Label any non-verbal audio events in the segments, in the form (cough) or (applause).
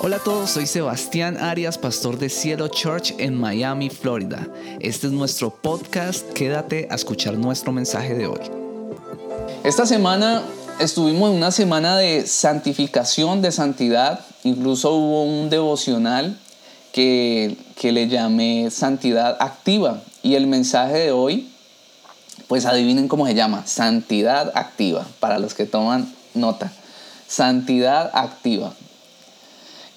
Hola a todos, soy Sebastián Arias, pastor de Cielo Church en Miami, Florida. Este es nuestro podcast, quédate a escuchar nuestro mensaje de hoy. Esta semana estuvimos en una semana de santificación, de santidad, incluso hubo un devocional que, que le llamé Santidad Activa y el mensaje de hoy, pues adivinen cómo se llama, Santidad Activa, para los que toman nota. Santidad activa.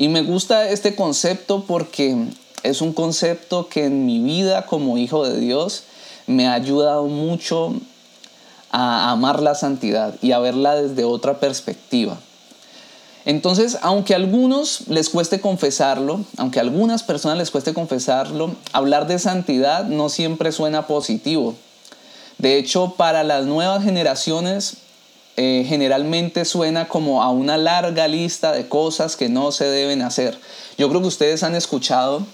Y me gusta este concepto porque es un concepto que en mi vida como hijo de Dios me ha ayudado mucho a amar la santidad y a verla desde otra perspectiva. Entonces, aunque a algunos les cueste confesarlo, aunque a algunas personas les cueste confesarlo, hablar de santidad no siempre suena positivo. De hecho, para las nuevas generaciones eh, generalmente suena como a una larga lista de cosas que no se deben hacer. Yo creo que ustedes han escuchado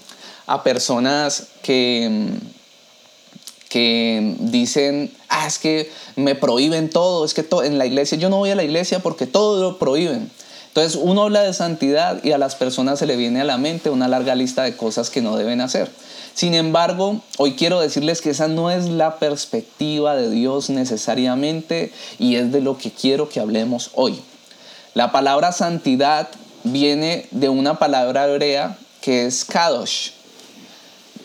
a personas que, que dicen, ah, es que me prohíben todo, es que en la iglesia, yo no voy a la iglesia porque todo lo prohíben. Entonces uno habla de santidad y a las personas se le viene a la mente una larga lista de cosas que no deben hacer. Sin embargo, hoy quiero decirles que esa no es la perspectiva de Dios necesariamente y es de lo que quiero que hablemos hoy. La palabra santidad viene de una palabra hebrea que es kadosh.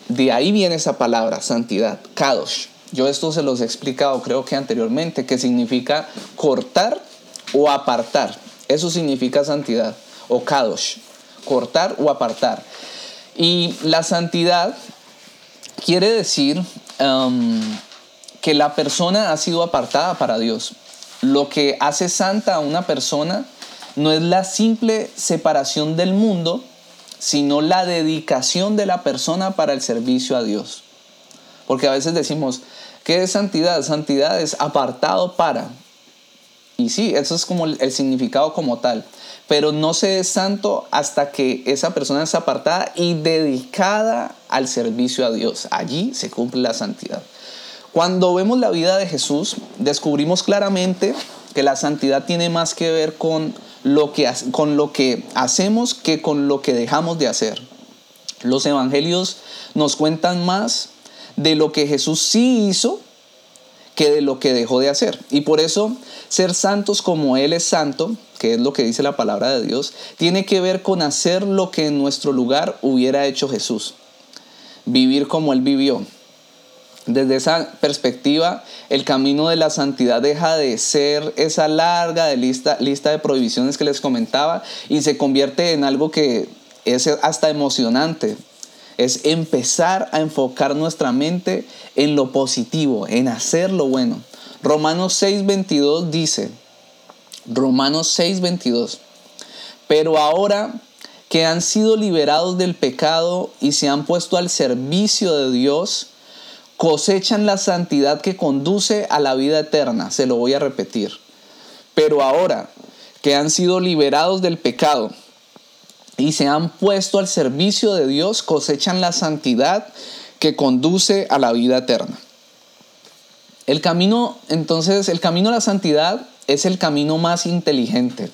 De ahí viene esa palabra, santidad, kadosh. Yo esto se los he explicado creo que anteriormente, que significa cortar o apartar. Eso significa santidad o kadosh, cortar o apartar. Y la santidad quiere decir um, que la persona ha sido apartada para Dios. Lo que hace santa a una persona no es la simple separación del mundo, sino la dedicación de la persona para el servicio a Dios. Porque a veces decimos, ¿qué es santidad? Santidad es apartado para. Y sí, eso es como el significado como tal pero no se es santo hasta que esa persona es apartada y dedicada al servicio a Dios. Allí se cumple la santidad. Cuando vemos la vida de Jesús, descubrimos claramente que la santidad tiene más que ver con lo que, con lo que hacemos que con lo que dejamos de hacer. Los evangelios nos cuentan más de lo que Jesús sí hizo que de lo que dejó de hacer. Y por eso ser santos como Él es santo, que es lo que dice la palabra de Dios, tiene que ver con hacer lo que en nuestro lugar hubiera hecho Jesús. Vivir como Él vivió. Desde esa perspectiva, el camino de la santidad deja de ser esa larga de lista, lista de prohibiciones que les comentaba y se convierte en algo que es hasta emocionante, es empezar a enfocar nuestra mente en lo positivo, en hacer lo bueno. Romanos 6:22 dice, Romanos 6:22, pero ahora que han sido liberados del pecado y se han puesto al servicio de Dios, cosechan la santidad que conduce a la vida eterna. Se lo voy a repetir. Pero ahora que han sido liberados del pecado y se han puesto al servicio de Dios, cosechan la santidad que conduce a la vida eterna. El camino, entonces, el camino a la santidad es el camino más inteligente.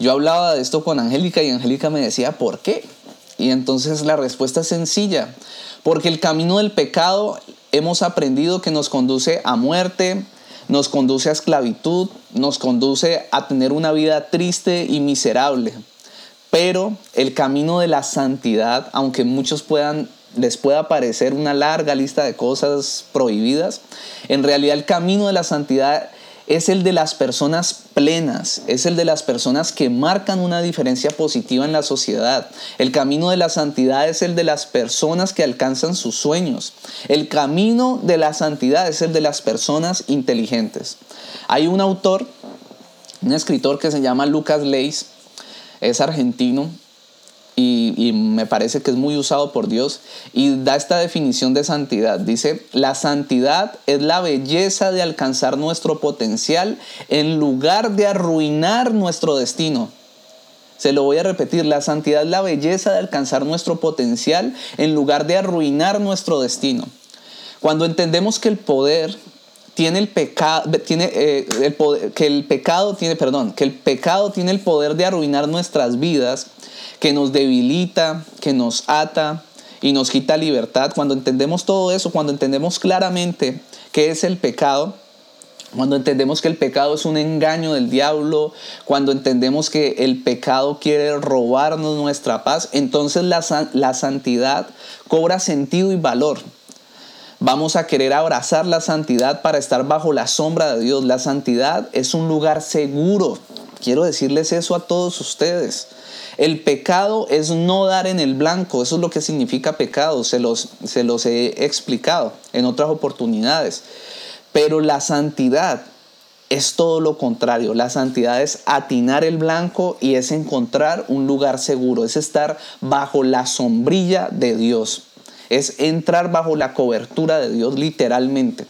Yo hablaba de esto con Angélica y Angélica me decía, ¿por qué? Y entonces la respuesta es sencilla, porque el camino del pecado hemos aprendido que nos conduce a muerte, nos conduce a esclavitud, nos conduce a tener una vida triste y miserable. Pero el camino de la santidad, aunque muchos puedan les pueda parecer una larga lista de cosas prohibidas, en realidad el camino de la santidad es el de las personas plenas, es el de las personas que marcan una diferencia positiva en la sociedad. El camino de la santidad es el de las personas que alcanzan sus sueños. El camino de la santidad es el de las personas inteligentes. Hay un autor, un escritor que se llama Lucas Leis, es argentino y, me parece que es muy usado por Dios y da esta definición de santidad. Dice, la santidad es la belleza de alcanzar nuestro potencial en lugar de arruinar nuestro destino. Se lo voy a repetir, la santidad es la belleza de alcanzar nuestro potencial en lugar de arruinar nuestro destino. Cuando entendemos que el poder tiene el pecado, tiene eh, el poder, que el pecado tiene, perdón, que el pecado tiene el poder de arruinar nuestras vidas, que nos debilita, que nos ata y nos quita libertad. Cuando entendemos todo eso, cuando entendemos claramente qué es el pecado, cuando entendemos que el pecado es un engaño del diablo, cuando entendemos que el pecado quiere robarnos nuestra paz, entonces la, la, santidad cobra sentido y valor. Vamos a querer abrazar la santidad para estar bajo la sombra de Dios. La santidad es un lugar seguro. Quiero decirles eso a todos ustedes. El pecado es no dar en el blanco, eso es lo que significa pecado, se los, se los he explicado en otras oportunidades. Pero la santidad es todo lo contrario. La santidad es atinar el blanco y es encontrar un lugar seguro, es estar bajo la sombrilla de Dios, es entrar bajo la cobertura de Dios literalmente.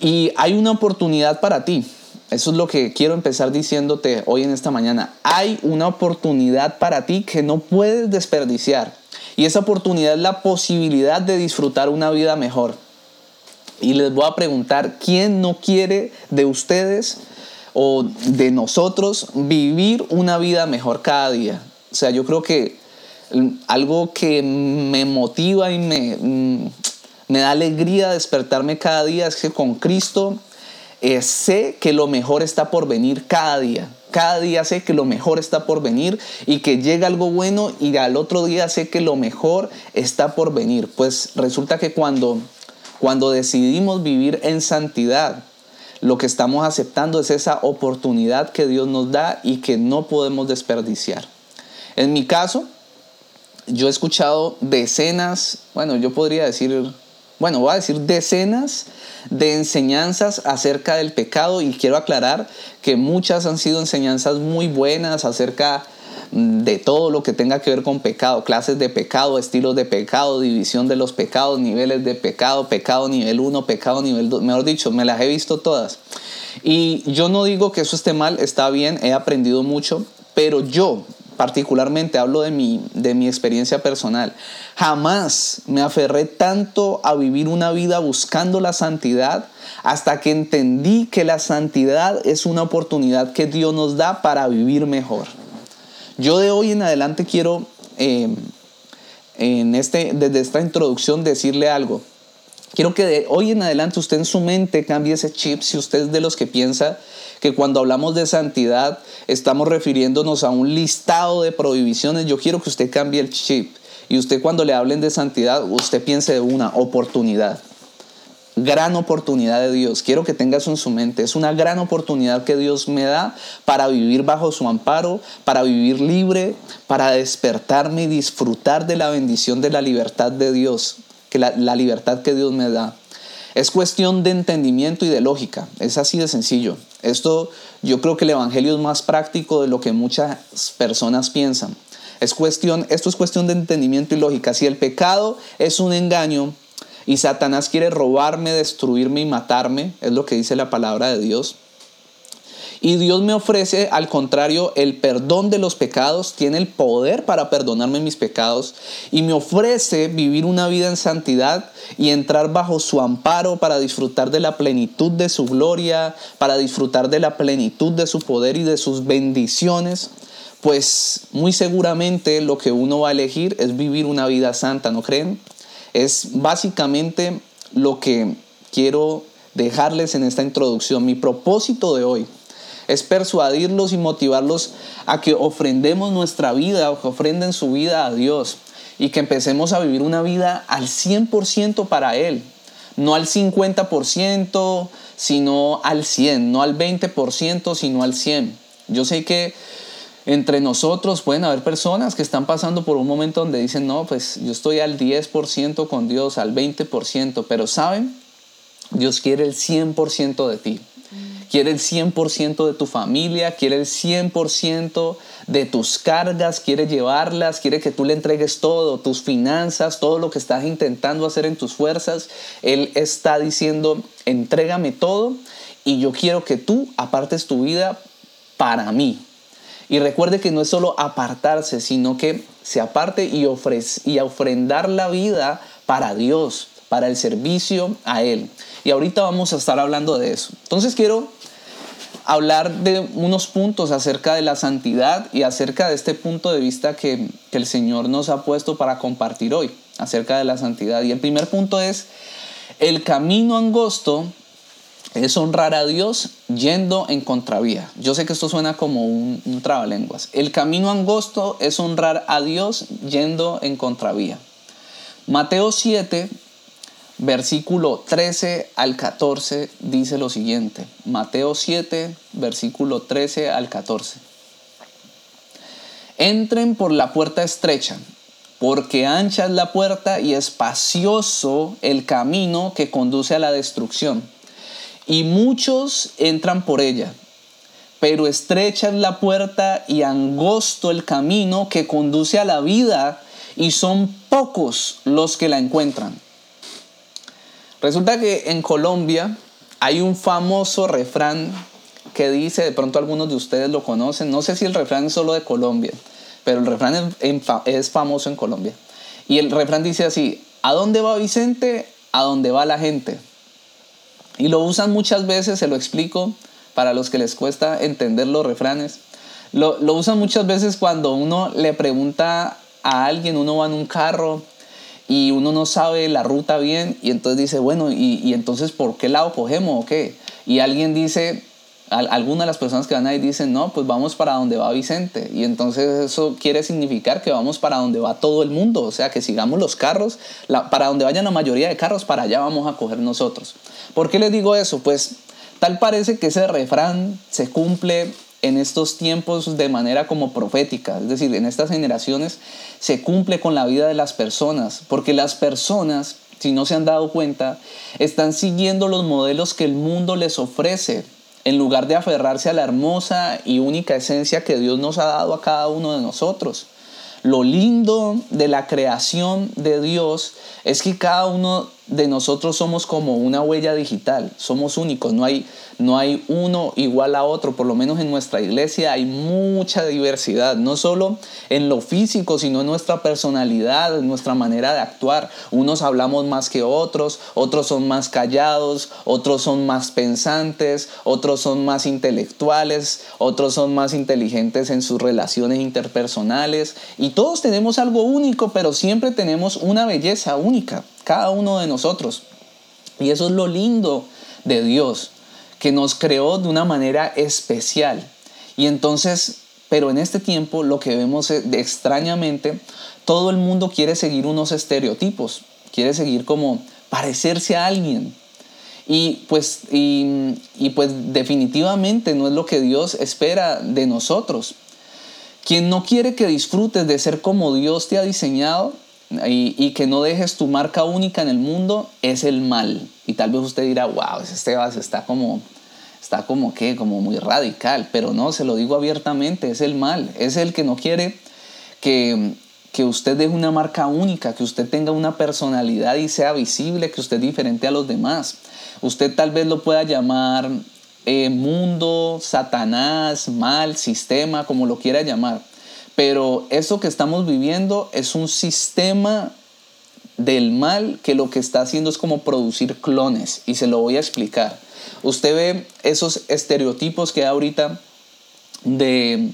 Y hay una oportunidad para ti. Eso es lo que quiero empezar diciéndote hoy en esta mañana. Hay una oportunidad para ti que no puedes desperdiciar. Y esa oportunidad es la posibilidad de disfrutar una vida mejor. Y les voy a preguntar, ¿quién no quiere de ustedes o de nosotros vivir una vida mejor cada día? O sea, yo creo que algo que me motiva y me, mm, me da alegría despertarme cada día es que con Cristo eh, sé que lo mejor está por venir cada día. Cada día sé que lo mejor está por venir y que llega algo bueno y al otro día sé que lo mejor está por venir. Pues resulta que cuando cuando decidimos vivir en santidad, lo que estamos aceptando es esa oportunidad que Dios nos da y que no podemos desperdiciar. En mi caso, yo he escuchado decenas, bueno, yo podría decir, bueno, voy a decir decenas de enseñanzas acerca del pecado y quiero aclarar que muchas han sido enseñanzas muy buenas acerca de todo lo que tenga que ver con pecado, clases de pecado, estilos de pecado, división de los pecados, niveles de pecado, pecado nivel 1, pecado nivel 2, mejor dicho, me las he visto todas. Y yo no digo que eso esté mal, está bien, he aprendido mucho, pero yo particularmente hablo de mi, de mi experiencia personal. Jamás me aferré tanto a vivir una vida buscando la santidad hasta que entendí que la santidad es una oportunidad que Dios nos da para vivir mejor. Yo de hoy en adelante quiero, em, en este, desde esta introducción, decirle algo. Quiero que de hoy en adelante usted en su mente cambie ese chip si usted es de los que piensa que cuando hablamos de santidad estamos refiriéndonos a un listado de prohibiciones. Yo quiero que usted cambie el chip y usted cuando le hablen de santidad, usted piense de una oportunidad gran oportunidad de Dios. Quiero que tengas en su mente. Es una gran oportunidad que Dios me da para vivir bajo su amparo, para vivir libre, para despertarme y disfrutar de la bendición de la libertad de Dios, que la libertad que Dios me da. Es cuestión de entendimiento y de lógica. Es así de sencillo. Esto yo creo que el Evangelio es más práctico de lo que muchas personas piensan. Es cuestión, esto es cuestión de entendimiento y lógica. Si el pecado es un engaño, y Satanás quiere robarme, destruirme y matarme, es lo que dice la palabra de Dios. Y Dios me ofrece, al contrario, el perdón de los pecados, tiene el poder para perdonarme mis pecados y me ofrece vivir una vida en santidad y entrar bajo su amparo para disfrutar de la plenitud de su gloria, para disfrutar de la plenitud de su poder y de sus bendiciones. Pues muy seguramente lo que uno va a elegir es vivir una vida santa, ¿no creen? Es básicamente lo que quiero dejarles en esta introducción. Mi propósito de hoy es persuadirlos y motivarlos a que ofrendemos nuestra vida o que ofrenden su vida a Dios y que empecemos a vivir una vida al 100% para Él, no al 50%, sino al 100%, no al 20%, sino al 100%. Yo sé que entre nosotros pueden haber personas que están pasando por un momento donde dicen, no, pues yo estoy al 10% con Dios, al 20%, pero ¿saben? Dios quiere el 100% de ti. Quiere el 100% de tu familia, quiere el 100% de tus cargas, quiere llevarlas, quiere que tú le entregues todo, tus finanzas, todo lo que estás intentando hacer en tus fuerzas. Él está diciendo, entrégame todo y yo quiero que tú apartes tu vida para mí, y recuerde que no es solo apartarse, sino que se aparte y, y ofrendar la vida para Dios, para el servicio a Él. Y ahorita vamos a estar hablando de eso. Entonces quiero hablar de unos puntos acerca de la santidad y acerca de este punto de vista que, que el Señor nos ha puesto para compartir hoy, acerca de la santidad. Y el primer punto es, el camino angosto es honrar a Dios yendo en contravía. Yo sé que esto suena como un, un trabalenguas. El camino angosto es honrar a Dios yendo en contravía. Mateo 7, versículo 13 al 14 dice lo siguiente. Mateo 7, versículo 13 al 14. Entren por la puerta estrecha, porque ancha es la puerta y espacioso el camino que conduce a la destrucción. Y muchos entran por ella, pero estrecha es la puerta y angosto el camino que conduce a la vida, y son pocos los que la encuentran. Resulta que en Colombia hay un famoso refrán que dice, de pronto algunos de ustedes lo conocen, no sé si el refrán es solo de Colombia, pero el refrán es famoso en Colombia. Y el refrán dice así, ¿a dónde va Vicente? A dónde va la gente. Y lo usan muchas veces, se lo explico, para los que les cuesta entender los refranes. Lo, usan muchas veces cuando uno le pregunta a alguien, uno va en un carro y uno no sabe la ruta bien y entonces dice, bueno, ¿y, entonces por qué lado cogemos o qué? Y alguien dice, alguna de las personas que van ahí dicen, no, pues vamos para donde va Vicente. Y entonces eso quiere significar que vamos para donde va todo el mundo, o sea, que sigamos los carros, para donde vayan la mayoría de carros, para allá vamos a coger nosotros. ¿Por qué les digo eso? Pues tal parece que ese refrán se cumple en estos tiempos de manera como profética, es decir, en estas generaciones se cumple con la vida de las personas, porque las personas, si no se han dado cuenta, están siguiendo los modelos que el mundo les ofrece, en lugar de aferrarse a la hermosa y única esencia que Dios nos ha dado a cada uno de nosotros. Lo lindo de la creación de Dios es que cada uno de nosotros somos como una huella digital, somos únicos, no hay, no hay uno igual a otro, por lo menos en nuestra iglesia hay mucha diversidad, no solo en lo físico, sino en nuestra personalidad, en nuestra manera de actuar. Unos hablamos más que otros, otros son más callados, otros son más pensantes, otros son más intelectuales, otros son más inteligentes en sus relaciones interpersonales y todos tenemos algo único, pero siempre tenemos una belleza única cada uno de nosotros. Y eso es lo lindo de Dios, que nos creó de una manera especial. Y entonces, pero en este tiempo lo que vemos es, de, extrañamente, todo el mundo quiere seguir unos estereotipos, quiere seguir como parecerse a alguien. Y pues, y, y pues definitivamente no es lo que Dios espera de nosotros. Quien no quiere que disfrutes de ser como Dios te ha diseñado, y, que no dejes tu marca única en el mundo es el mal. Y tal vez usted dirá, wow, ese Tebas está como, está como que, como muy radical, pero no, se lo digo abiertamente, es el mal, es el que no quiere que, que usted deje una marca única, que usted tenga una personalidad y sea visible, que usted es diferente a los demás. Usted tal vez lo pueda llamar eh, mundo, Satanás, mal, sistema, como lo quiera llamar. Pero eso que estamos viviendo es un sistema del mal que lo que está haciendo es como producir clones y se lo voy a explicar. Usted ve esos estereotipos que hay ahorita de,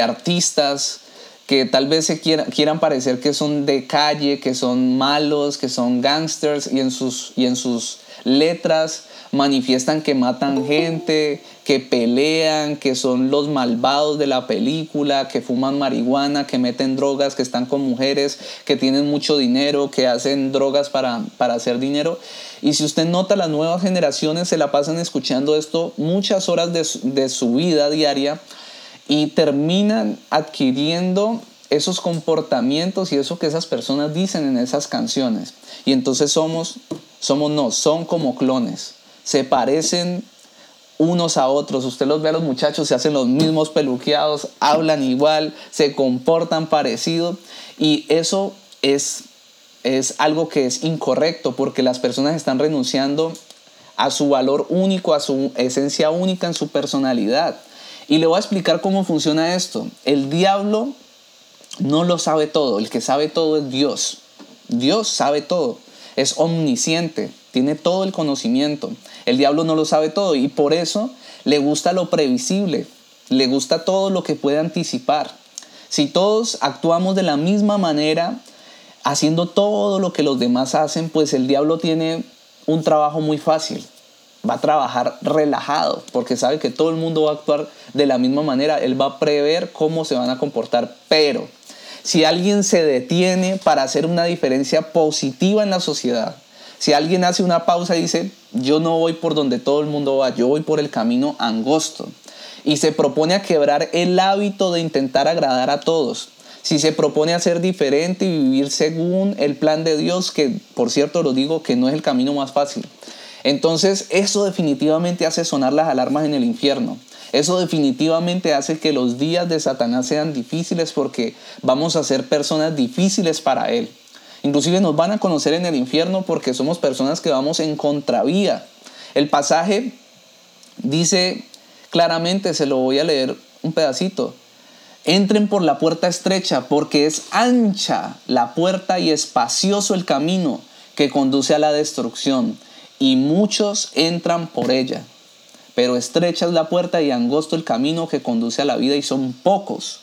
artistas que tal vez se quieran, quieran parecer que son de calle, que son malos, que son gangsters y en sus, y en sus letras manifiestan que matan gente, que pelean, que son los malvados de la película, que fuman marihuana, que meten drogas, que están con mujeres, que tienen mucho dinero, que hacen drogas para, hacer dinero. Y si usted nota, las nuevas generaciones se la pasan escuchando esto muchas horas de de su vida diaria y terminan adquiriendo esos comportamientos y eso que esas personas dicen en esas canciones. Y entonces somos, somos no, son como clones se parecen unos a otros. Usted los ve a los muchachos, se hacen los mismos peluqueados, hablan igual, se comportan parecido y eso es, es algo que es incorrecto porque las personas están renunciando a su valor único, a su esencia única en su personalidad. Y le voy a explicar cómo funciona esto. El diablo no lo sabe todo, el que sabe todo es Dios. Dios sabe todo, es omnisciente tiene todo el conocimiento. El diablo no lo sabe todo y por eso le gusta lo previsible, le gusta todo lo que puede anticipar. Si todos actuamos de la misma manera, haciendo todo lo que los demás hacen, pues el diablo tiene un trabajo muy fácil. Va a trabajar relajado porque sabe que todo el mundo va a actuar de la misma manera. Él va a prever cómo se van a comportar. Pero si alguien se detiene para hacer una diferencia positiva en la sociedad, si alguien hace una pausa y dice, yo no voy por donde todo el mundo va, yo voy por el camino angosto, y se propone a quebrar el hábito de intentar agradar a todos, si se propone a ser diferente y vivir según el plan de Dios, que por cierto lo digo que no es el camino más fácil, entonces eso definitivamente hace sonar las alarmas en el infierno. Eso definitivamente hace que los días de Satanás sean difíciles porque vamos a ser personas difíciles para él. Inclusive nos van a conocer en el infierno porque somos personas que vamos en contravía. El pasaje dice claramente, se lo voy a leer un pedacito. Entren por la puerta estrecha porque es ancha la puerta y espacioso el camino que conduce a la destrucción y muchos entran por ella. Pero estrecha es la puerta y angosto el camino que conduce a la vida y son pocos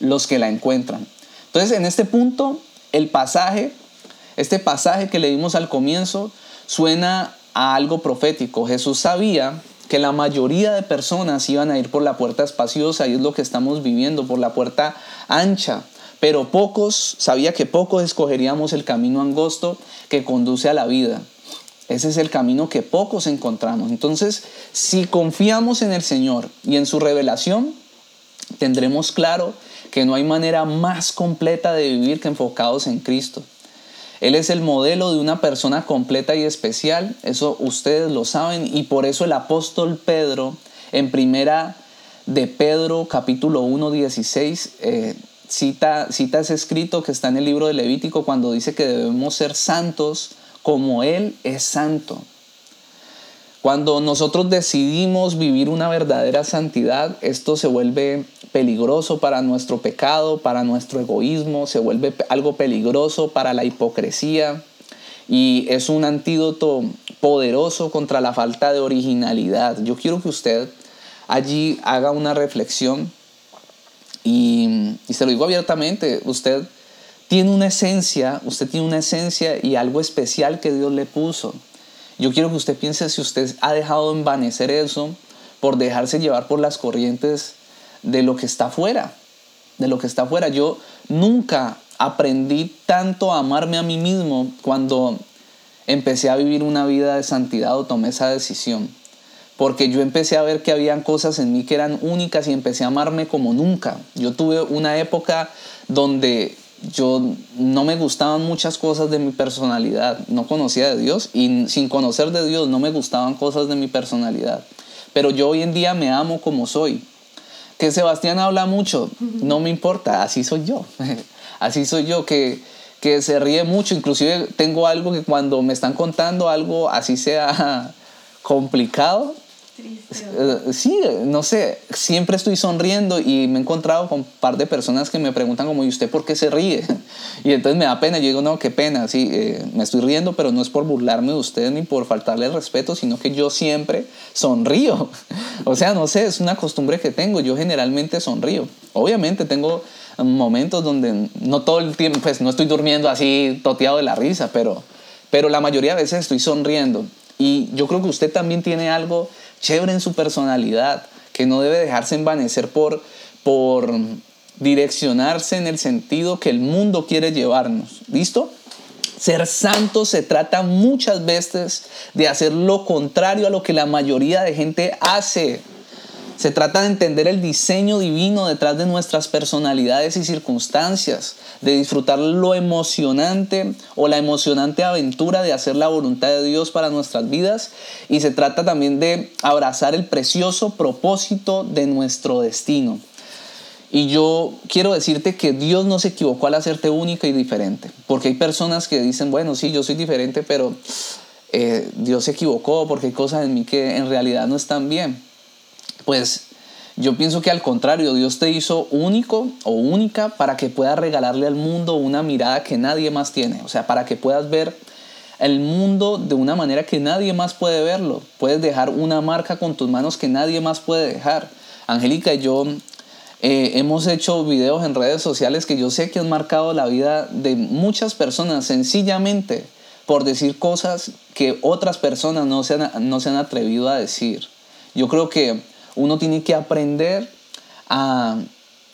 los que la encuentran. Entonces en este punto el pasaje este pasaje que leímos al comienzo suena a algo profético. Jesús sabía que la mayoría de personas iban a ir por la puerta espaciosa y es lo que estamos viviendo, por la puerta ancha. Pero pocos, sabía que pocos escogeríamos el camino angosto que conduce a la vida. Ese es el camino que pocos encontramos. Entonces, si confiamos en el Señor y en su revelación, tendremos claro que no hay manera más completa de vivir que enfocados en Cristo. Él es el modelo de una persona completa y especial, eso ustedes lo saben, y por eso el apóstol Pedro, en primera de Pedro capítulo 1, 16, eh, cita, cita ese escrito que está en el libro de Levítico cuando dice que debemos ser santos como Él es santo. Cuando nosotros decidimos vivir una verdadera santidad, esto se vuelve peligroso para nuestro pecado, para nuestro egoísmo, se vuelve algo peligroso para la hipocresía y es un antídoto poderoso contra la falta de originalidad. Yo quiero que usted allí haga una reflexión y, se lo digo abiertamente, usted tiene una esencia, usted tiene una esencia y algo especial que Dios le puso. Yo quiero que usted piense si usted ha dejado envanecer eso por dejarse llevar por las corrientes de lo que está afuera, de lo que está afuera. Yo nunca aprendí tanto a amarme a mí mismo cuando empecé a vivir una vida de santidad o tomé esa decisión. Porque yo empecé a ver que habían cosas en mí que eran únicas y empecé a amarme como nunca. Yo tuve una época donde yo no me gustaban muchas cosas de mi personalidad, no conocía de Dios y sin conocer de Dios no me gustaban cosas de mi personalidad. Pero yo hoy en día me amo como soy que Sebastián habla mucho, no me importa, así soy yo. (laughs) así soy yo, que, que se ríe mucho. Inclusive tengo algo que cuando me están contando algo así sea (laughs) complicado, eh, sí, no sé, siempre estoy sonriendo y me he encontrado con un par de personas que me preguntan como, ¿y usted por qué se ríe? (laughs) Y entonces me da pena, yo digo, no, qué pena, sí, eh, me estoy riendo, pero no es por burlarme de usted ni por faltarle el respeto, sino que yo siempre sonrío. (laughs) O sea, no sé, es una costumbre que tengo, yo generalmente sonrío. Obviamente tengo momentos donde no todo el tiempo, pues no estoy durmiendo así toteado de la risa, pero, pero la mayoría de veces estoy sonriendo. Y yo creo que usted también tiene algo chévere en su personalidad, que no debe dejarse envanecer por, por direccionarse en el sentido que el mundo quiere llevarnos. ¿Listo? Ser santo se trata muchas veces de hacer lo contrario a lo que la mayoría de gente hace. Se trata de entender el diseño divino detrás de nuestras personalidades y circunstancias, de disfrutar lo emocionante o la emocionante aventura de hacer la voluntad de Dios para nuestras vidas y se trata también de abrazar el precioso propósito de nuestro destino. Y yo quiero decirte que Dios no se equivocó al hacerte única y diferente, porque hay personas que dicen, bueno, sí, yo soy diferente, pero eh, Dios se equivocó porque hay cosas en mí que en realidad no están bien. Pues yo pienso que al contrario, Dios te hizo único o única para que puedas regalarle al mundo una mirada que nadie más tiene. O sea, para que puedas ver el mundo de una manera que nadie más puede verlo. Puedes dejar una marca con tus manos que nadie más puede dejar. Angélica y yo eh, hemos hecho videos en redes sociales que yo sé que han marcado la vida de muchas personas sencillamente por decir cosas que otras personas no se han, no se han atrevido a decir. Yo creo que uno tiene que aprender a,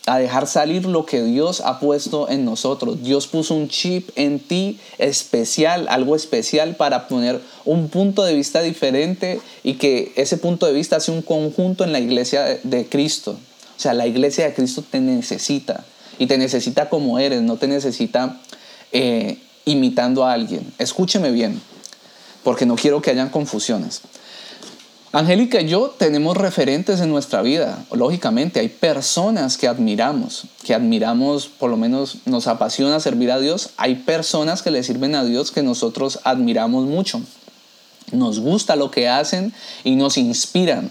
a dejar salir lo que Dios ha puesto en nosotros. Dios puso un chip en ti especial, algo especial para poner un punto de vista diferente y que ese punto de vista sea un conjunto en la iglesia de Cristo. O sea, la iglesia de Cristo te necesita y te necesita como eres, no te necesita eh, imitando a alguien. Escúcheme bien, porque no quiero que hayan confusiones. Angélica y yo tenemos referentes en nuestra vida, lógicamente, hay personas que admiramos, que admiramos, por lo menos nos apasiona servir a Dios, hay personas que le sirven a Dios que nosotros admiramos mucho, nos gusta lo que hacen y nos inspiran.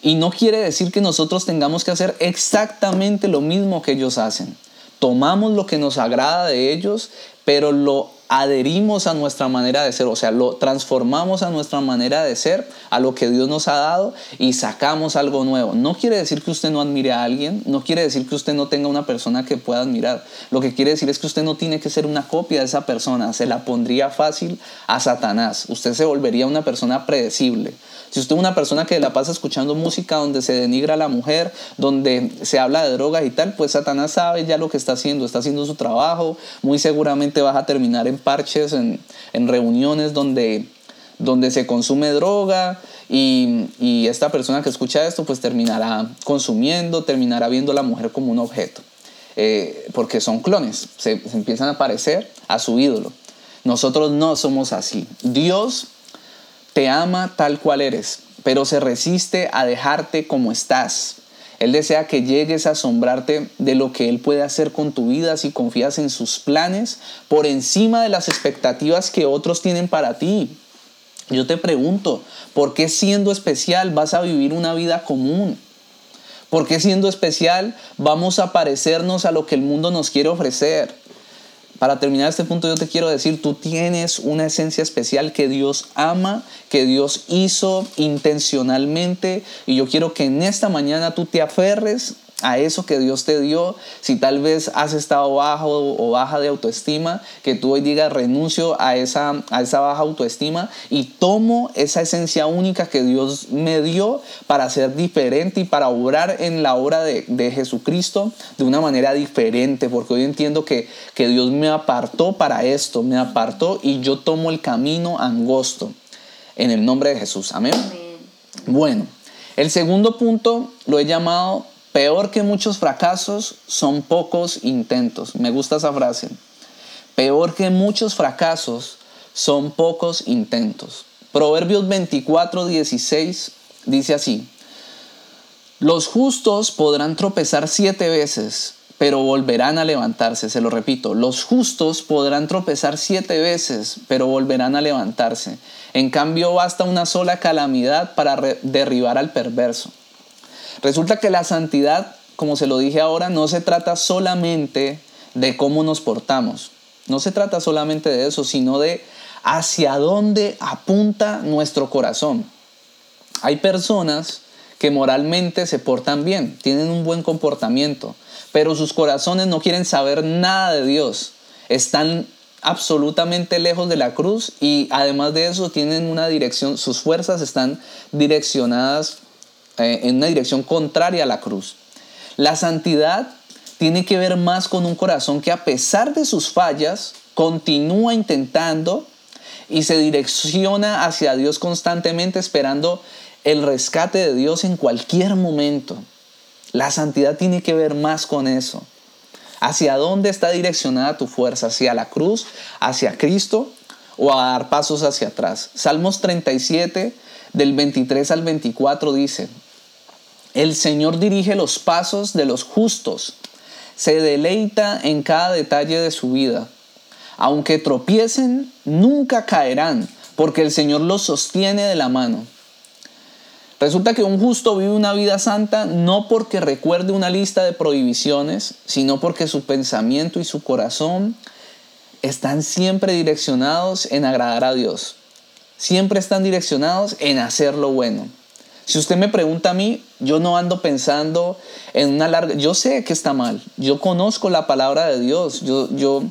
Y no quiere decir que nosotros tengamos que hacer exactamente lo mismo que ellos hacen. Tomamos lo que nos agrada de ellos, pero lo adherimos a nuestra manera de ser, o sea, lo transformamos a nuestra manera de ser, a lo que Dios nos ha dado y sacamos algo nuevo. No quiere decir que usted no admire a alguien, no quiere decir que usted no tenga una persona que pueda admirar. Lo que quiere decir es que usted no tiene que ser una copia de esa persona, se la pondría fácil a Satanás. Usted se volvería una persona predecible. Si usted es una persona que la pasa escuchando música donde se denigra a la mujer, donde se habla de drogas y tal, pues Satanás sabe ya lo que está haciendo, está haciendo su trabajo, muy seguramente vas a terminar en parches, en, reuniones donde, donde se consume droga y, esta persona que escucha esto pues terminará consumiendo, terminará viendo a la mujer como un objeto. Eh, porque son clones, se, se empiezan a parecer a su ídolo. Nosotros no somos así. Dios te ama tal cual eres, pero se resiste a dejarte como estás. Él desea que llegues a asombrarte de lo que Él puede hacer con tu vida si confías en sus planes por encima de las expectativas que otros tienen para ti. Yo te pregunto, ¿por qué siendo especial vas a vivir una vida común? ¿Por qué siendo especial vamos a parecernos a lo que el mundo nos quiere ofrecer? Para terminar este punto yo te quiero decir, tú tienes una esencia especial que Dios ama, que Dios hizo intencionalmente y yo quiero que en esta mañana tú te aferres a eso que Dios te dio, si tal vez has estado bajo o baja de autoestima, que tú hoy digas renuncio a esa, a esa baja autoestima y tomo esa esencia única que Dios me dio para ser diferente y para obrar en la obra de, Jesucristo de una manera diferente, porque hoy entiendo que, que Dios me apartó para esto, me apartó y yo tomo el camino angosto en el nombre de Jesús. Amén. Bueno, el segundo punto lo he llamado Peor que muchos fracasos son pocos intentos. Me gusta esa frase. Peor que muchos fracasos son pocos intentos. Proverbios 24, 16 dice así. Los justos podrán tropezar siete veces, pero volverán a levantarse. Se lo repito, los justos podrán tropezar siete veces, pero volverán a levantarse. En cambio, basta una sola calamidad para derribar al perverso. Resulta que la santidad, como se lo dije ahora, no se trata solamente de cómo nos portamos. No se trata solamente de eso, sino de hacia dónde apunta nuestro corazón. Hay personas que moralmente se portan bien, tienen un buen comportamiento, pero sus corazones no quieren saber nada de Dios. Están absolutamente lejos de la cruz y además de eso tienen una dirección, sus fuerzas están direccionadas eh, en una dirección contraria a la cruz. La santidad tiene que ver más con un corazón que a pesar de sus fallas continúa intentando y se direcciona hacia Dios constantemente esperando el rescate de Dios en cualquier momento. La santidad tiene que ver más con eso. ¿Hacia dónde está direccionada tu fuerza? ¿Hacia la cruz? ¿Hacia Cristo? ¿O a dar pasos hacia atrás? Salmos 37 del 23 al 24 dice, el Señor dirige los pasos de los justos, se deleita en cada detalle de su vida. Aunque tropiecen, nunca caerán, porque el Señor los sostiene de la mano. Resulta que un justo vive una vida santa no porque recuerde una lista de prohibiciones, sino porque su pensamiento y su corazón están siempre direccionados en agradar a Dios. Siempre están direccionados en hacer lo bueno. Si usted me pregunta a mí, yo no ando pensando en una larga... Yo sé que está mal. Yo conozco la palabra de Dios. Yo, yo,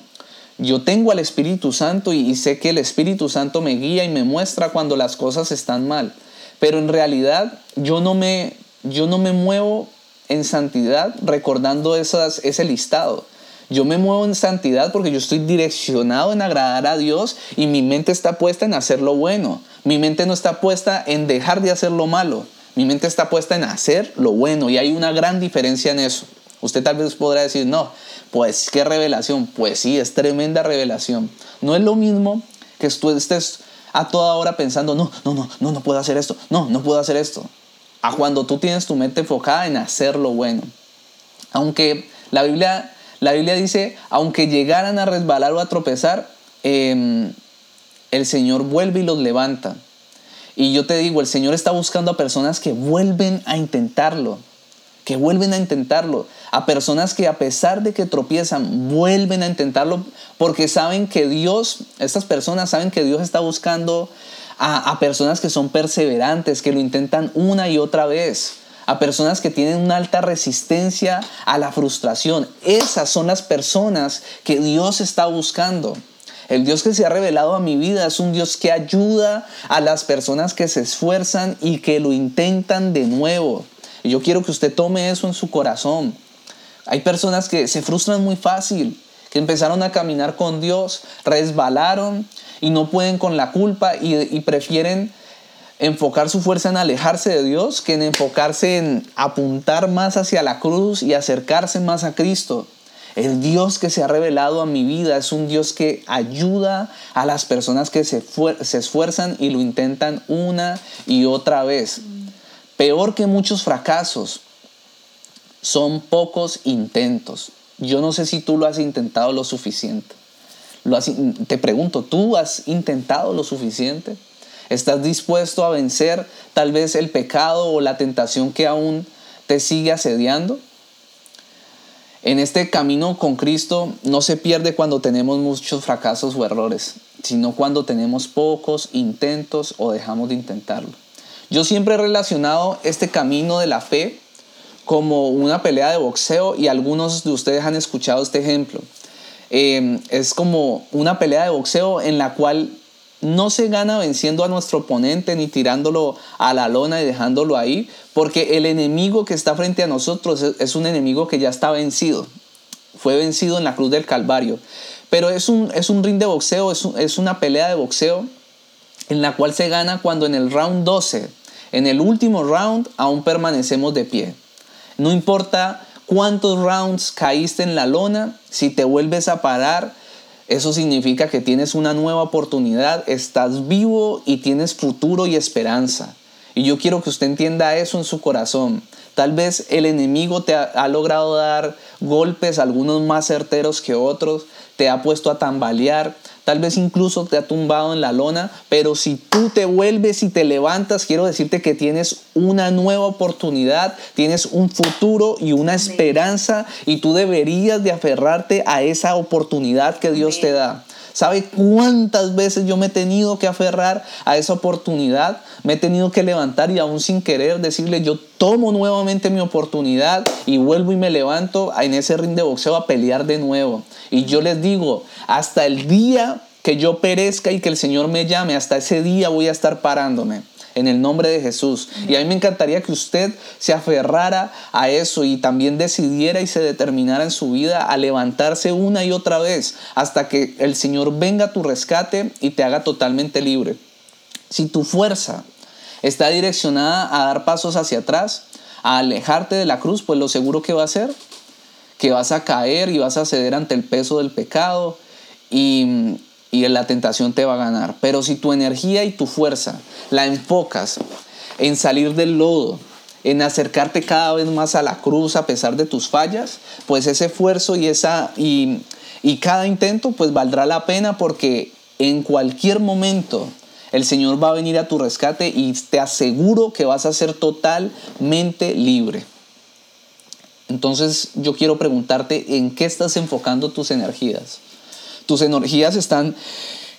yo tengo al Espíritu Santo y, sé que el Espíritu Santo me guía y me muestra cuando las cosas están mal. Pero en realidad yo no me, yo no me muevo en santidad recordando esas, ese listado. Yo me muevo en santidad porque yo estoy direccionado en agradar a Dios y mi mente está puesta en hacer lo bueno. Mi mente no está puesta en dejar de hacer lo malo. Mi mente está puesta en hacer lo bueno y hay una gran diferencia en eso. Usted tal vez podrá decir, no, pues qué revelación. Pues sí, es tremenda revelación. No es lo mismo que tú estés a toda hora pensando, no, no, no, no, no puedo hacer esto, no, no puedo hacer esto. A cuando tú tienes tu mente enfocada en hacer lo bueno. Aunque la Biblia, la Biblia dice, aunque llegaran a resbalar o a tropezar, em, el Señor vuelve y los levanta. Y yo te digo, el Señor está buscando a personas que vuelven a intentarlo, que vuelven a intentarlo, a personas que a pesar de que tropiezan, vuelven a intentarlo porque saben que Dios, estas personas saben que Dios está buscando a, a personas que son perseverantes, que lo intentan una y otra vez a personas que tienen una alta resistencia a la frustración. Esas son las personas que Dios está buscando. El Dios que se ha revelado a mi vida es un Dios que ayuda a las personas que se esfuerzan y que lo intentan de nuevo. Y yo quiero que usted tome eso en su corazón. Hay personas que se frustran muy fácil, que empezaron a caminar con Dios, resbalaron y no pueden con la culpa y, y prefieren enfocar su fuerza en alejarse de Dios que en enfocarse en apuntar más hacia la cruz y acercarse más a Cristo. El Dios que se ha revelado a mi vida es un Dios que ayuda a las personas que se, se esfuerzan y lo intentan una y otra vez. Peor que muchos fracasos son pocos intentos. Yo no sé si tú lo has intentado lo suficiente. Te pregunto, ¿tú has intentado lo suficiente? ¿Estás dispuesto a vencer tal vez el pecado o la tentación que aún te sigue asediando? En este camino con Cristo no se pierde cuando tenemos muchos fracasos o errores, sino cuando tenemos pocos intentos o dejamos de intentarlo. Yo siempre he relacionado este camino de la fe como una pelea de boxeo y algunos de ustedes han escuchado este ejemplo. Eh, es como una pelea de boxeo en la cual no se gana venciendo a nuestro oponente ni tirándolo a la lona y dejándolo ahí, porque el enemigo que está frente a nosotros es, un enemigo que ya está vencido. Fue vencido en la cruz del Calvario. Pero es un, es un ring de boxeo, es, es una pelea de boxeo en la cual se gana cuando en el round 12, en el último round, aún permanecemos de pie. No importa cuántos rounds caíste en la lona, si te vuelves a parar, eso significa que tienes una nueva oportunidad, estás vivo y tienes futuro y esperanza. Y yo quiero que usted entienda eso en su corazón. Tal vez el enemigo te ha, logrado dar golpes, algunos más certeros que otros, te ha puesto a tambalear, tal vez incluso te ha tumbado en la lona, pero si tú te vuelves y te levantas, quiero decirte que tienes una nueva oportunidad, tienes un futuro y una esperanza y tú deberías de aferrarte a esa oportunidad que Dios te da. ¿Sabe cuántas veces yo me he tenido que aferrar a esa oportunidad? Me he tenido que levantar y aún sin querer decirle, yo tomo nuevamente mi oportunidad y vuelvo y me levanto en ese ring de boxeo a pelear de nuevo. Y yo les digo, hasta el día que yo perezca y que el Señor me llame, hasta ese día voy a estar parándome en el nombre de Jesús. Y a mí me encantaría que usted se aferrara a eso y también decidiera y se determinara en su vida a levantarse una y otra vez hasta que el Señor venga a tu rescate y te haga totalmente libre. Si tu fuerza está direccionada a dar pasos hacia atrás, a alejarte de la cruz, pues lo seguro que va a ser que vas a caer y vas a ceder ante el peso del pecado y, y la tentación te va a ganar. Pero si tu energía y tu fuerza la enfocas en salir del lodo, en acercarte cada vez más a la cruz a pesar de tus fallas, pues ese esfuerzo y, esa, y, y cada intento pues valdrá la pena porque en cualquier momento el Señor va a venir a tu rescate y te aseguro que vas a ser totalmente libre. Entonces yo quiero preguntarte en qué estás enfocando tus energías. Tus energías están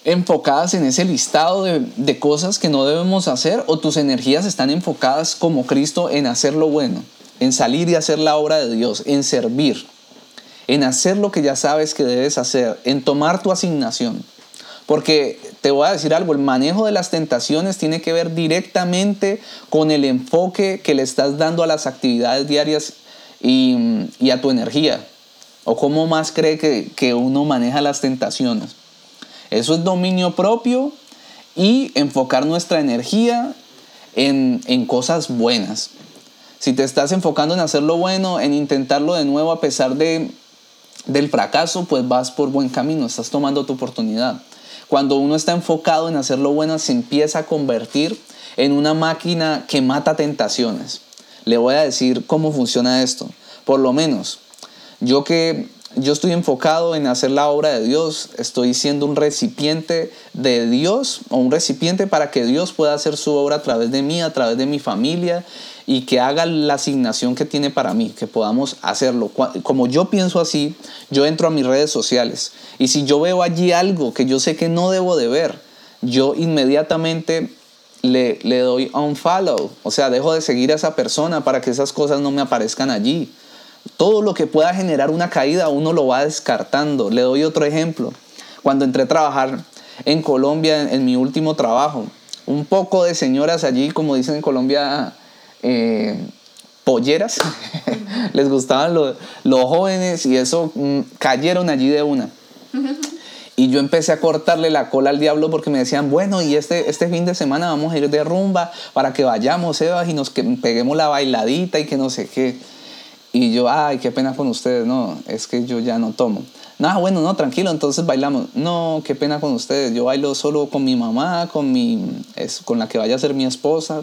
enfocadas en ese listado de, de, cosas que no debemos hacer o tus energías están enfocadas como Cristo en hacer lo bueno, en salir y hacer la obra de Dios, en servir, en hacer lo que ya sabes que debes hacer, en tomar tu asignación. Porque te voy a decir algo, el manejo de las tentaciones tiene que ver directamente con el enfoque que le estás dando a las actividades diarias y, y a tu energía. O cómo más cree que, que uno maneja las tentaciones. Eso es dominio propio y enfocar nuestra energía en, en, cosas buenas. Si te estás enfocando en hacer lo bueno, en intentarlo de nuevo a pesar de, del fracaso, pues vas por buen camino, estás tomando tu oportunidad. Cuando uno está enfocado en hacer lo bueno, se empieza a convertir en una máquina que mata tentaciones. Le voy a decir cómo funciona esto. Por lo menos, yo que yo estoy enfocado en hacer la obra de Dios, estoy siendo un recipiente de Dios o un recipiente para que Dios pueda hacer su obra a través de mí, a través de mi familia y que haga la asignación que tiene para mí, que podamos hacerlo. Como yo pienso así, yo entro a mis redes sociales y si yo veo allí algo que yo sé que no debo de ver, yo inmediatamente le, le doy un follow, o sea, dejo de seguir a esa persona para que esas cosas no me aparezcan allí. Todo lo que pueda generar una caída uno lo va descartando. Le doy otro ejemplo. Cuando entré a trabajar en Colombia en, mi último trabajo, un poco de señoras allí, como dicen en Colombia, eh, polleras, (laughs) les gustaban los, jóvenes y eso mm, cayeron allí de una. Y yo empecé a cortarle la cola al diablo porque me decían, bueno, y este, este fin de semana vamos a ir de rumba para que vayamos, Eva, y nos peguemos la bailadita y que no sé qué. Y yo, ay, qué pena con ustedes, no, es que yo ya no tomo. Nada, bueno, no, tranquilo, entonces bailamos. No, qué pena con ustedes, yo bailo solo con mi mamá, con, mi, es, con la que vaya a ser mi esposa.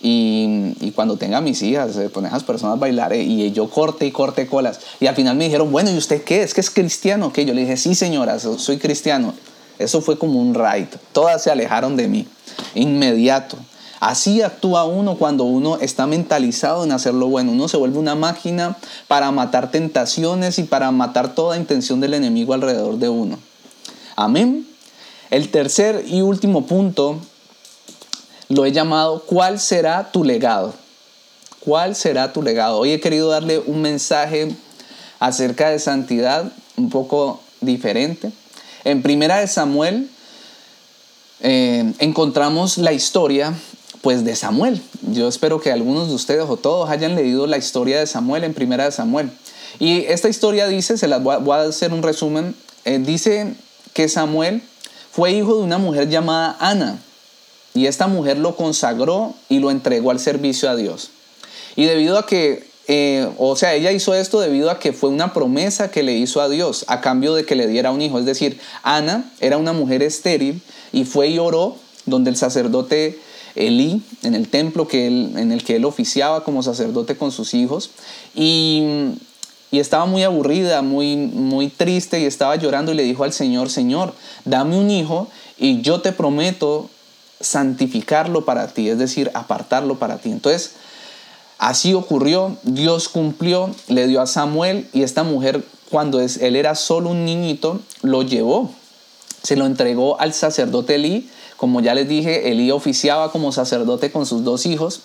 Y, y, cuando tenga mis hijas, eh, con esas personas bailaré. Y yo corte y corte colas. Y al final me dijeron, bueno, ¿y usted qué? ¿Es que es cristiano? que Yo le dije, sí, señora, soy cristiano. Eso fue como un raid. Todas se alejaron de mí. Inmediato. Así actúa uno cuando uno está mentalizado en hacer lo bueno. Uno se vuelve una máquina para matar tentaciones y para matar toda intención del enemigo alrededor de uno. Amén. El tercer y último punto lo he llamado ¿cuál será tu legado? ¿Cuál será tu legado? Hoy he querido darle un mensaje acerca de santidad un poco diferente. En Primera de Samuel eh, encontramos la historia pues de Samuel. Yo espero que algunos de ustedes o todos hayan leído la historia de Samuel en Primera de Samuel. Y esta historia dice, se las voy a, hacer un resumen, eh, dice que Samuel fue hijo de una mujer llamada Ana y esta mujer lo consagró y lo entregó al servicio a Dios. Y debido a que, eh, o sea, ella hizo esto debido a que fue una promesa que le hizo a Dios a cambio de que le diera un hijo. Es decir, Ana era una mujer estéril y fue y oró donde el sacerdote Elí, en el templo que en el que él oficiaba como sacerdote con sus hijos. Y, estaba muy aburrida, muy, muy triste y estaba llorando y le dijo al Señor, Señor, dame un hijo y yo te prometo santificarlo para ti, es decir, apartarlo para ti. Entonces, así ocurrió, Dios cumplió, le dio a Samuel y esta mujer, cuando él era solo un niñito, lo llevó, se lo entregó al sacerdote Elí como ya les dije, Elí oficiaba como sacerdote con sus dos hijos,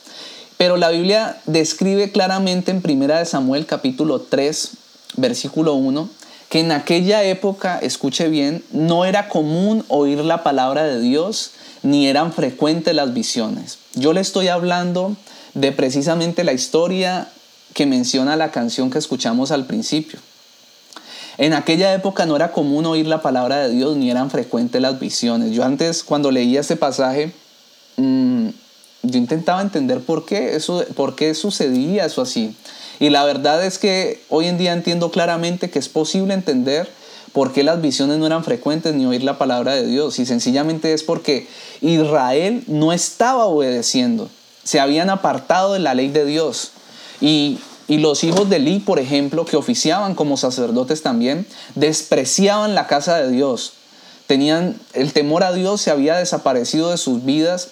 pero la Biblia describe claramente en 1 Samuel capítulo 3, versículo 1, que en aquella época, escuche bien, no era común oír la palabra de Dios, ni eran frecuentes las visiones. Yo le estoy hablando de precisamente la historia que menciona la canción que escuchamos al principio. En aquella época no era común oír la palabra de Dios ni eran frecuentes las visiones. Yo antes cuando leía este pasaje, mm, yo intentaba entender por qué, eso, por qué sucedía eso así. Y la verdad es que hoy en día entiendo claramente que es posible entender por qué las visiones no eran frecuentes ni oír la palabra de Dios. Y sencillamente es porque Israel no estaba obedeciendo. Se habían apartado de la ley de Dios. Y y los hijos de Eli, por ejemplo, que oficiaban como sacerdotes también, despreciaban la casa de Dios. Tenían el temor a Dios, se había desaparecido de sus vidas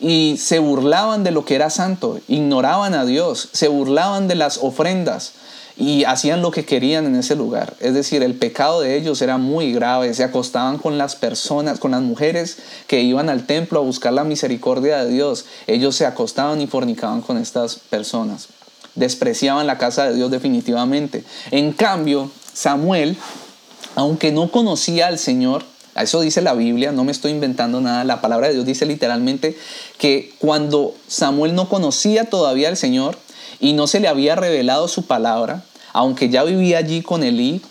y se burlaban de lo que era santo, ignoraban a Dios, se burlaban de las ofrendas y hacían lo que querían en ese lugar. Es decir, el pecado de ellos era muy grave. Se acostaban con las personas, con las mujeres que iban al templo a buscar la misericordia de Dios. Ellos se acostaban y fornicaban con estas personas. Despreciaban la casa de Dios definitivamente. En cambio, Samuel, aunque no conocía al Señor, eso dice la Biblia, no me estoy inventando nada. La palabra de Dios dice literalmente que cuando Samuel no conocía todavía al Señor y no se le había revelado su palabra, aunque ya vivía allí con Elí,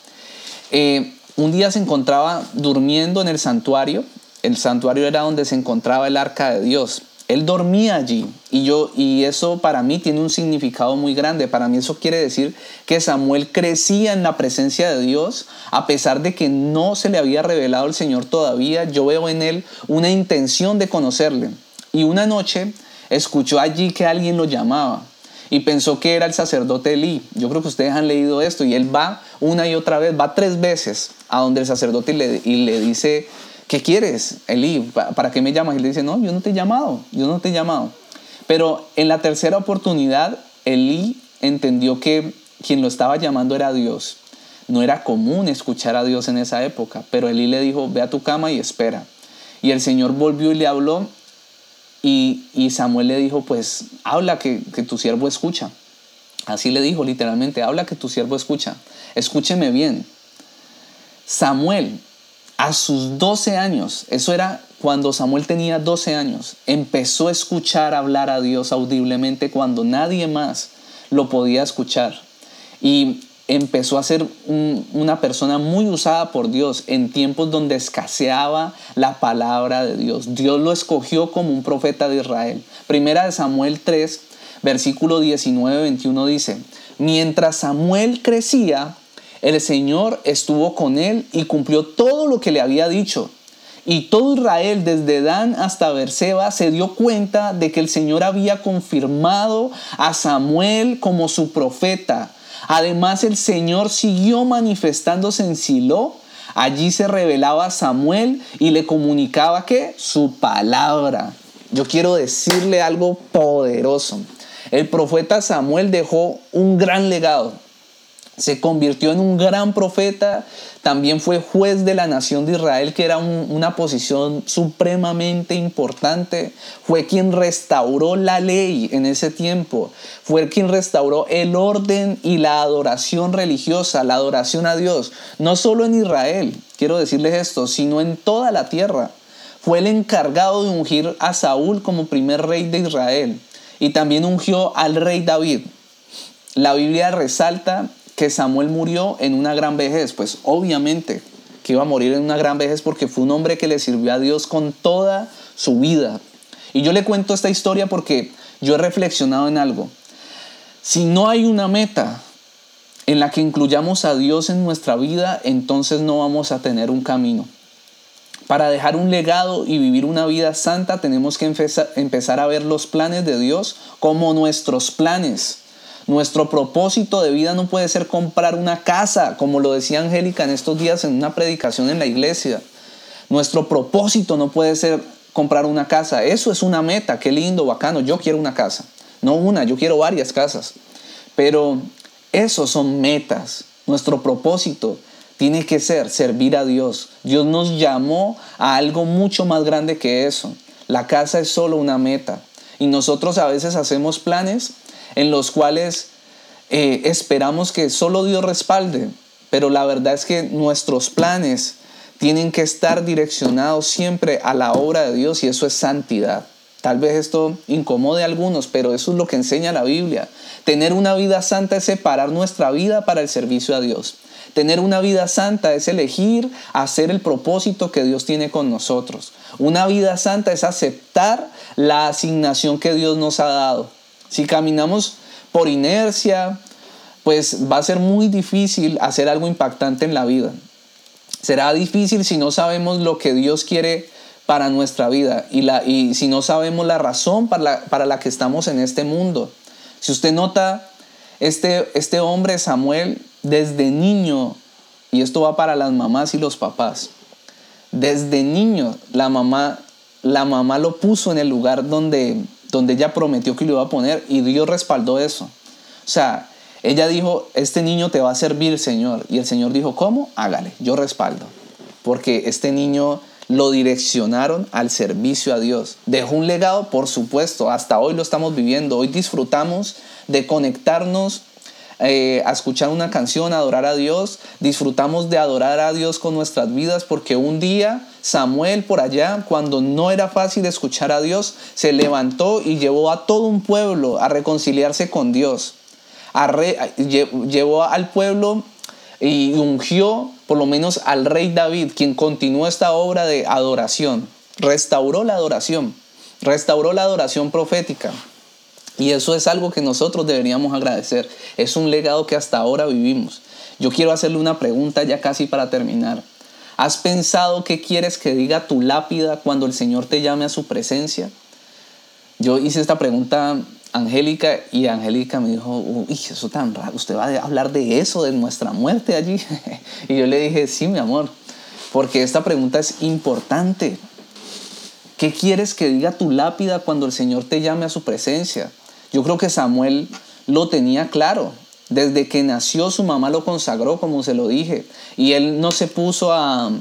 eh, un día se encontraba durmiendo en el santuario. El santuario era donde se encontraba el arca de Dios. Él dormía allí y yo y eso para mí tiene un significado muy grande. Para mí eso quiere decir que Samuel crecía en la presencia de Dios a pesar de que no se le había revelado el Señor todavía. Yo veo en él una intención de conocerle. Y una noche escuchó allí que alguien lo llamaba y pensó que era el sacerdote Elí. Yo creo que ustedes han leído esto y él va una y otra vez, va tres veces a donde el sacerdote le, y le dice ¿qué quieres, Elí? ¿Para qué me llamas? Y le dice, no, yo no te he llamado, yo no te he llamado. Pero en la tercera oportunidad, Elí entendió que quien lo estaba llamando era Dios. No era común escuchar a Dios en esa época, pero Elí le dijo, ve a tu cama y espera. Y el Señor volvió y le habló y, Samuel le dijo, pues habla que, que tu siervo escucha. Así le dijo literalmente, habla que tu siervo escucha. Escúcheme bien. Samuel a sus 12 años, eso era cuando Samuel tenía 12 años, empezó a escuchar hablar a Dios audiblemente cuando nadie más lo podía escuchar. Y empezó a ser una persona muy usada por Dios en tiempos donde escaseaba la palabra de Dios. Dios lo escogió como un profeta de Israel. Primera de Samuel 3, versículo 19-21 dice, mientras Samuel crecía, el Señor estuvo con él y cumplió todo lo que le había dicho. Y todo Israel, desde Dan hasta Berseba, se dio cuenta de que el Señor había confirmado a Samuel como su profeta. Además, el Señor siguió manifestándose en Silo. Allí se revelaba a Samuel y le comunicaba que su palabra. Yo quiero decirle algo poderoso. El profeta Samuel dejó un gran legado se convirtió en un gran profeta, también fue juez de la nación de Israel, que era una posición supremamente importante, fue quien restauró la ley en ese tiempo, fue quien restauró el orden y la adoración religiosa, la adoración a Dios, no solo en Israel, quiero decirles esto, sino en toda la tierra. Fue el encargado de ungir a Saúl como primer rey de Israel y también ungió al rey David. La Biblia resalta que Samuel murió en una gran vejez, pues obviamente que iba a morir en una gran vejez porque fue un hombre que le sirvió a Dios con toda su vida. Y yo le cuento esta historia porque yo he reflexionado en algo. Si no hay una meta en la que incluyamos a Dios en nuestra vida, entonces no vamos a tener un camino. Para dejar un legado y vivir una vida santa tenemos que empezar a ver los planes de Dios como nuestros planes nuestro propósito de vida no puede ser comprar una casa, como lo decía Angélica en estos días en una predicación en la iglesia. Nuestro propósito no puede ser comprar una casa. Eso es una meta, qué lindo, bacano. Yo quiero una casa. No una, yo quiero varias casas. Pero esos son metas. Nuestro propósito tiene que ser servir a Dios. Dios nos llamó a algo mucho más grande que eso. La casa es solo una meta. Y nosotros a veces hacemos planes en los cuales eh, esperamos que solo Dios respalde, pero la verdad es que nuestros planes tienen que estar direccionados siempre a la obra de Dios y eso es santidad. Tal vez esto incomode a algunos, pero eso es lo que enseña la Biblia. Tener una vida santa es separar nuestra vida para el servicio a Dios. Tener una vida santa es elegir hacer el propósito que Dios tiene con nosotros. Una vida santa es aceptar la asignación que Dios nos ha dado. Si caminamos por inercia, pues va a ser muy difícil hacer algo impactante en la vida. Será difícil si no sabemos lo que Dios quiere para nuestra vida y, la, y si no sabemos la razón para la, para la que estamos en este mundo. Si usted nota, este, este hombre Samuel desde niño, y esto va para las mamás y los papás, desde niño la mamá, la mamá lo puso en el lugar donde donde ella prometió que lo iba a poner y Dios respaldó eso. O sea, Ella dijo, este niño te va a servir, Señor. Y el Señor dijo, ¿cómo? Hágale, yo respaldo. Porque este niño lo direccionaron al servicio a Dios. Dejó un legado, por supuesto, hasta hoy lo estamos viviendo. Hoy disfrutamos de conectarnos eh, a escuchar una canción, a adorar a Dios. Disfrutamos de adorar a Dios con nuestras vidas porque un día Samuel por allá, cuando no era fácil escuchar a Dios, se levantó y llevó a todo un pueblo a reconciliarse con Dios. llevó al pueblo y ungió por lo menos al rey David, quien continuó esta obra de adoración. Restauró la adoración, restauró la adoración profética. Y eso es algo que nosotros deberíamos agradecer. Es un legado que hasta ahora vivimos. Yo quiero hacerle una pregunta ya casi para terminar. ¿Has pensado qué quieres que diga tu lápida cuando el Señor te llame a su presencia? Yo hice esta pregunta Angélica y Angélica me dijo, uy, eso tan raro, usted va a hablar de eso, de nuestra muerte allí. (laughs) y yo le dije, sí, mi amor, porque esta pregunta es importante. ¿Qué quieres que diga tu lápida cuando el Señor te llame a su presencia? Yo creo que Samuel lo tenía claro. Desde que nació su mamá lo consagró, como se lo dije. Y él no se puso a,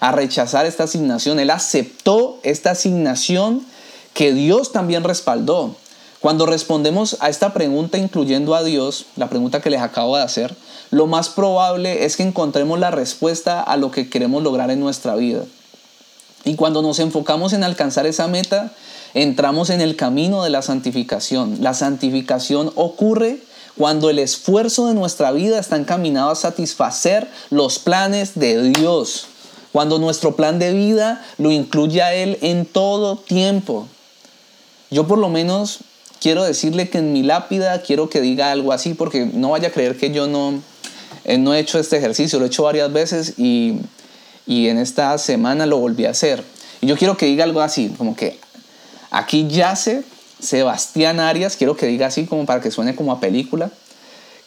a rechazar esta asignación. Él aceptó esta asignación que Dios también respaldó. Cuando respondemos a esta pregunta incluyendo a Dios, la pregunta que les acabo de hacer, lo más probable es que encontremos la respuesta a lo que queremos lograr en nuestra vida. Y cuando nos enfocamos en alcanzar esa meta, entramos en el camino de la santificación. La santificación ocurre cuando el esfuerzo de nuestra vida está encaminado a satisfacer los planes de Dios. Cuando nuestro plan de vida lo incluye a Él en todo tiempo. Yo por lo menos quiero decirle que en mi lápida quiero que diga algo así porque no vaya a creer que yo no, eh, no he hecho este ejercicio, lo he hecho varias veces y, y en esta semana lo volví a hacer. Y yo quiero que diga algo así, como que aquí yace Sebastián Arias, quiero que diga así como para que suene como a película,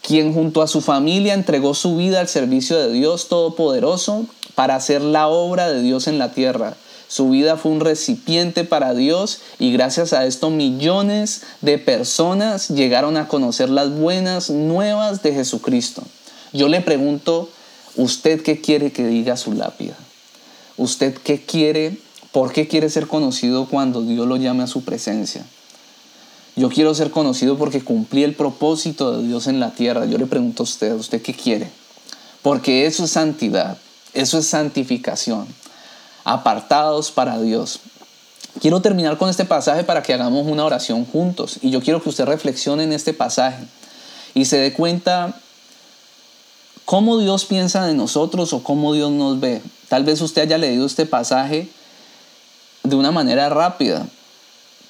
quien junto a su familia entregó su vida al servicio de Dios Todopoderoso para hacer la obra de Dios en la tierra. Su vida fue un recipiente para Dios y gracias a esto millones de personas llegaron a conocer las buenas nuevas de Jesucristo. Yo le pregunto, ¿usted qué quiere que diga su lápida? ¿Usted qué quiere? ¿Por qué quiere ser conocido cuando Dios lo llame a su presencia? Yo quiero ser conocido porque cumplí el propósito de Dios en la tierra. Yo le pregunto a usted, ¿usted qué quiere? Porque eso es santidad, eso es santificación apartados para Dios. Quiero terminar con este pasaje para que hagamos una oración juntos y yo quiero que usted reflexione en este pasaje y se dé cuenta cómo Dios piensa de nosotros o cómo Dios nos ve. Tal vez usted haya leído este pasaje de una manera rápida,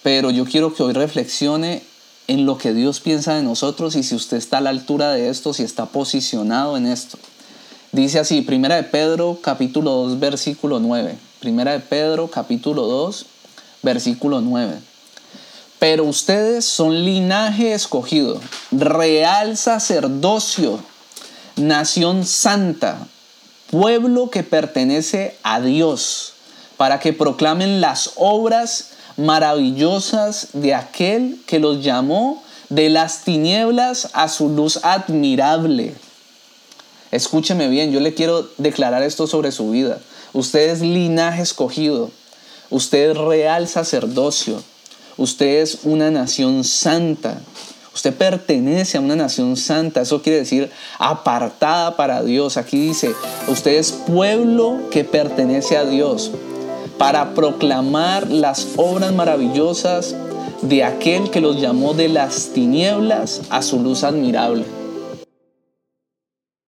pero yo quiero que hoy reflexione en lo que Dios piensa de nosotros y si usted está a la altura de esto, si está posicionado en esto. Dice así, Primera de Pedro capítulo 2 versículo 9. Primera de Pedro capítulo 2 versículo 9. Pero ustedes son linaje escogido, real sacerdocio, nación santa, pueblo que pertenece a Dios, para que proclamen las obras maravillosas de aquel que los llamó de las tinieblas a su luz admirable. Escúcheme bien, yo le quiero declarar esto sobre su vida. Usted es linaje escogido. Usted es real sacerdocio. Usted es una nación santa. Usted pertenece a una nación santa. Eso quiere decir apartada para Dios. Aquí dice, usted es pueblo que pertenece a Dios para proclamar las obras maravillosas de aquel que los llamó de las tinieblas a su luz admirable.